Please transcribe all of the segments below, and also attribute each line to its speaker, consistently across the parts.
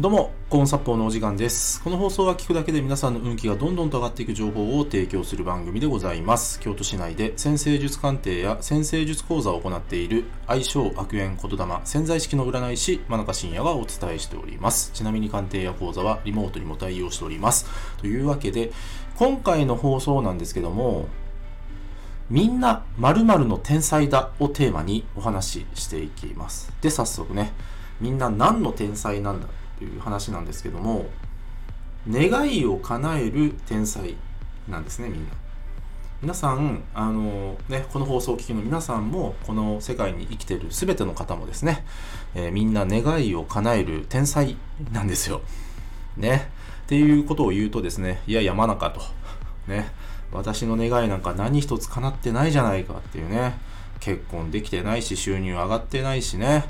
Speaker 1: どうも、コーンサッポーのお時間です。この放送は聞くだけで皆さんの運気がどんどんと上がっていく情報を提供する番組でございます。京都市内で先生術鑑定や先生術講座を行っている愛称悪縁言霊潜在意識の占い師真中信也がお伝えしております。ちなみに鑑定や講座はリモートにも対応しております。というわけで、今回の放送なんですけども、みんな〇〇の天才だをテーマにお話ししていきます。で、早速ね、みんな何の天才なんだ？という話なんですけども、願いを叶える天才なんですね、みんな。皆さん、あのね、この放送を聞きの皆さんも、この世界に生きてる全ての方もですね、えーみんな願いを叶える天才なんですよ。ね。っていうことを言うとですね、いや、山中と。ね。私の願いなんか何一つ叶ってないじゃないかっていうね。結婚できてないし、収入上がってないしね。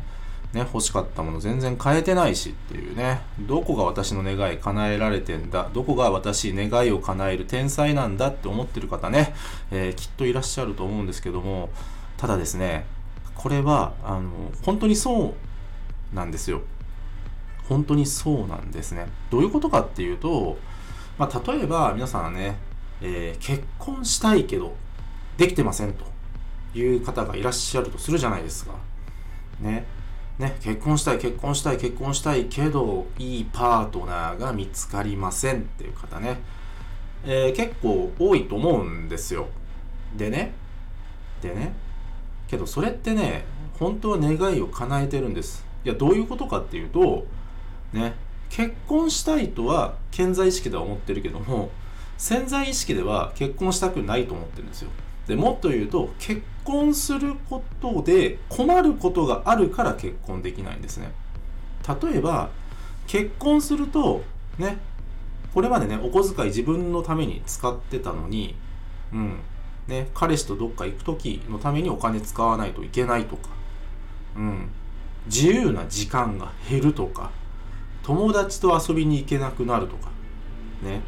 Speaker 1: ね、欲しかったもの全然変えてないしっていうね。どこが私の願い叶えられてんだどこが私願いを叶える天才なんだって思ってる方ね、えーきっといらっしゃると思うんですけども、ただですね、これは、あの、本当にそうなんですよ。本当にそうなんですね。どういうことかっていうと、まあ、例えば皆さんはね、えー結婚したいけど、できてませんという方がいらっしゃるとするじゃないですか。ね。ね、結婚したい、結婚したい、結婚したいけど、いいパートナーが見つかりませんっていう方ね、えー結構多いと思うんですよ。でね、でね、けどそれってね、本当は願いを叶えてるんです。いや、どういうことかっていうと、ね、結婚したいとは健在意識では思ってるけども、潜在意識では結婚したくないと思ってるんですよ。でもっと言うと結婚することで困ることがあるから結婚できないんですね。例えば結婚するとねこれまでねお小遣い自分のために使ってたのにうんね彼氏とどっか行く時のためにお金使わないといけないとかうん自由な時間が減るとか友達と遊びに行けなくなるとかね。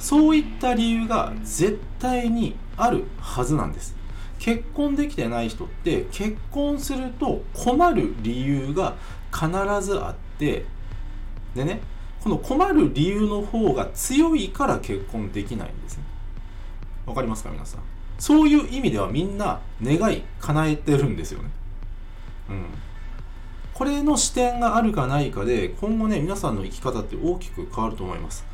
Speaker 1: そういった理由が絶対にあるはずなんです。結婚できてない人って結婚すると困る理由が必ずあってでねこの困る理由の方が強いから結婚できないんですね。わかりますか皆さん？そういう意味ではみんな願い叶えてるんですよね。うん。これの視点があるかないかで今後ね皆さんの生き方って大きく変わると思います。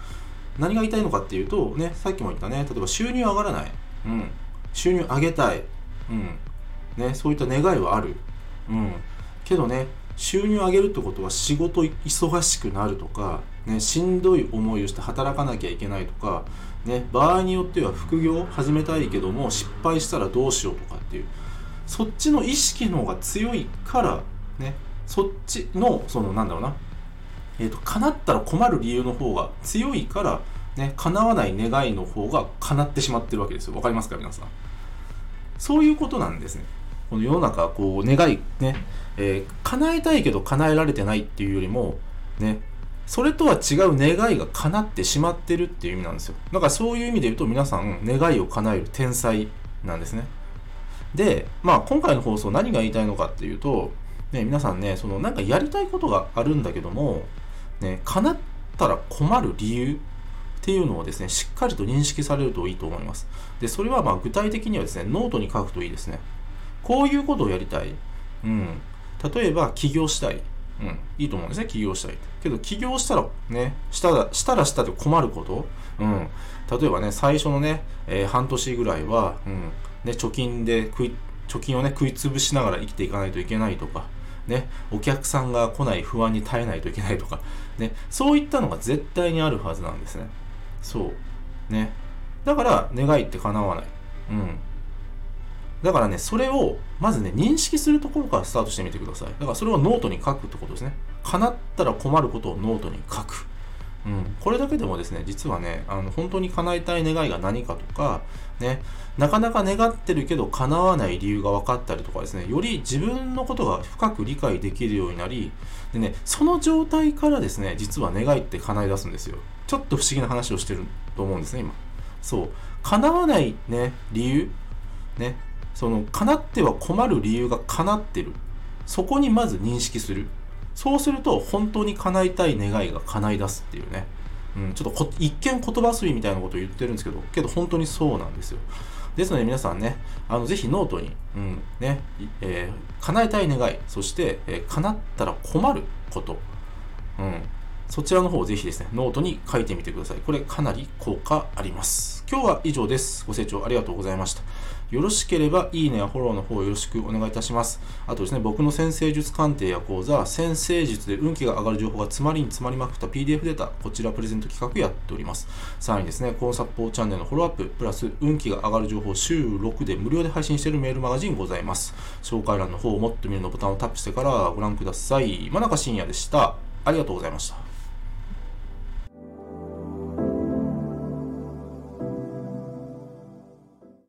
Speaker 1: 何が言いたいのかっていうと、ね、さっきも言ったね、例えば収入上がらない。うん。収入上げたい。うん。ね、そういった願いはある。うん。けどね、収入上げるってことは仕事忙しくなるとか、ね、しんどい思いをして働かなきゃいけないとか、ね、場合によっては副業始めたいけども失敗したらどうしようとかっていう、そっちの意識の方が強いから、ね、そっちの、その、なんだろうな、えー、と叶ったら困る理由の方が強いから、ね、叶わない願いの方が叶ってしまってるわけですよ。わかりますか皆さん。そういうことなんですね。この世の中、こう、願い、ね、えー叶えたいけど叶えられてないっていうよりも、ね、それとは違う願いが叶ってしまってるっていう意味なんですよ。だからそういう意味で言うと皆さん、願いを叶える天才なんですね。で、まあ今回の放送何が言いたいのかっていうと、ね、皆さんね、そのなんかやりたいことがあるんだけども、ね、叶ったら困る理由っていうのをですね、しっかりと認識されるといいと思います。で、それはまあ具体的にはですね、ノートに書くといいですね。こういうことをやりたい。うん。例えば、起業したい。うん。いいと思うんですね、起業したい。けど、起業したらね、したら、したらしたで困ること。うん。例えばね、最初のね、えー半年ぐらいは、うん。ね、貯金で、貯金をね、食い潰しながら生きていかないといけないとか、ね、お客さんが来ない不安に耐えないといけないとか、ね、そういったのが絶対にあるはずなんですね。そう。ね。だから、願いって叶わない。うん。だからね、それを、まずね、認識するところからスタートしてみてください。だからそれをノートに書くってことですね。叶ったら困ることをノートに書く。うん、これだけでもですね、実はね、あの本当に叶えたい願いが何かとか、ね、なかなか願ってるけど叶わない理由が分かったりとかですね、より自分のことが深く理解できるようになり、でね、その状態からですね、実は願いって叶い出すんですよ。ちょっと不思議な話をしてると思うんですね、今。そう。叶わないね、理由、ね、その、叶っては困る理由が叶ってる。そこにまず認識する。そうすると本当に叶いたい願いが叶い出すっていうね、うん、ちょっとこ一見言葉遊びみたいなことを言ってるんですけどけど本当にそうなんですよ。ですので皆さんね、あのぜひノートに、うんねえー、叶えたい願い、そして、えー、叶ったら困ること、うん、そちらの方をぜひですね、ノートに書いてみてください。これかなり効果あります。今日は以上です。ご清聴ありがとうございました。よろしければ、いいねやフォローの方よろしくお願いいたします。あとですね、僕の占星術鑑定や講座、占星術で運気が上がる情報が詰まりに詰まりまくった PDF データ、こちらプレゼント企画やっております。さらにですね、コンサポーチャンネルのフォローアップ、プラス運気が上がる情報週6で無料で配信しているメールマガジンございます。紹介欄の方をもっと見るのボタンをタップしてからご覧ください。真中深也でした。ありがとうございました。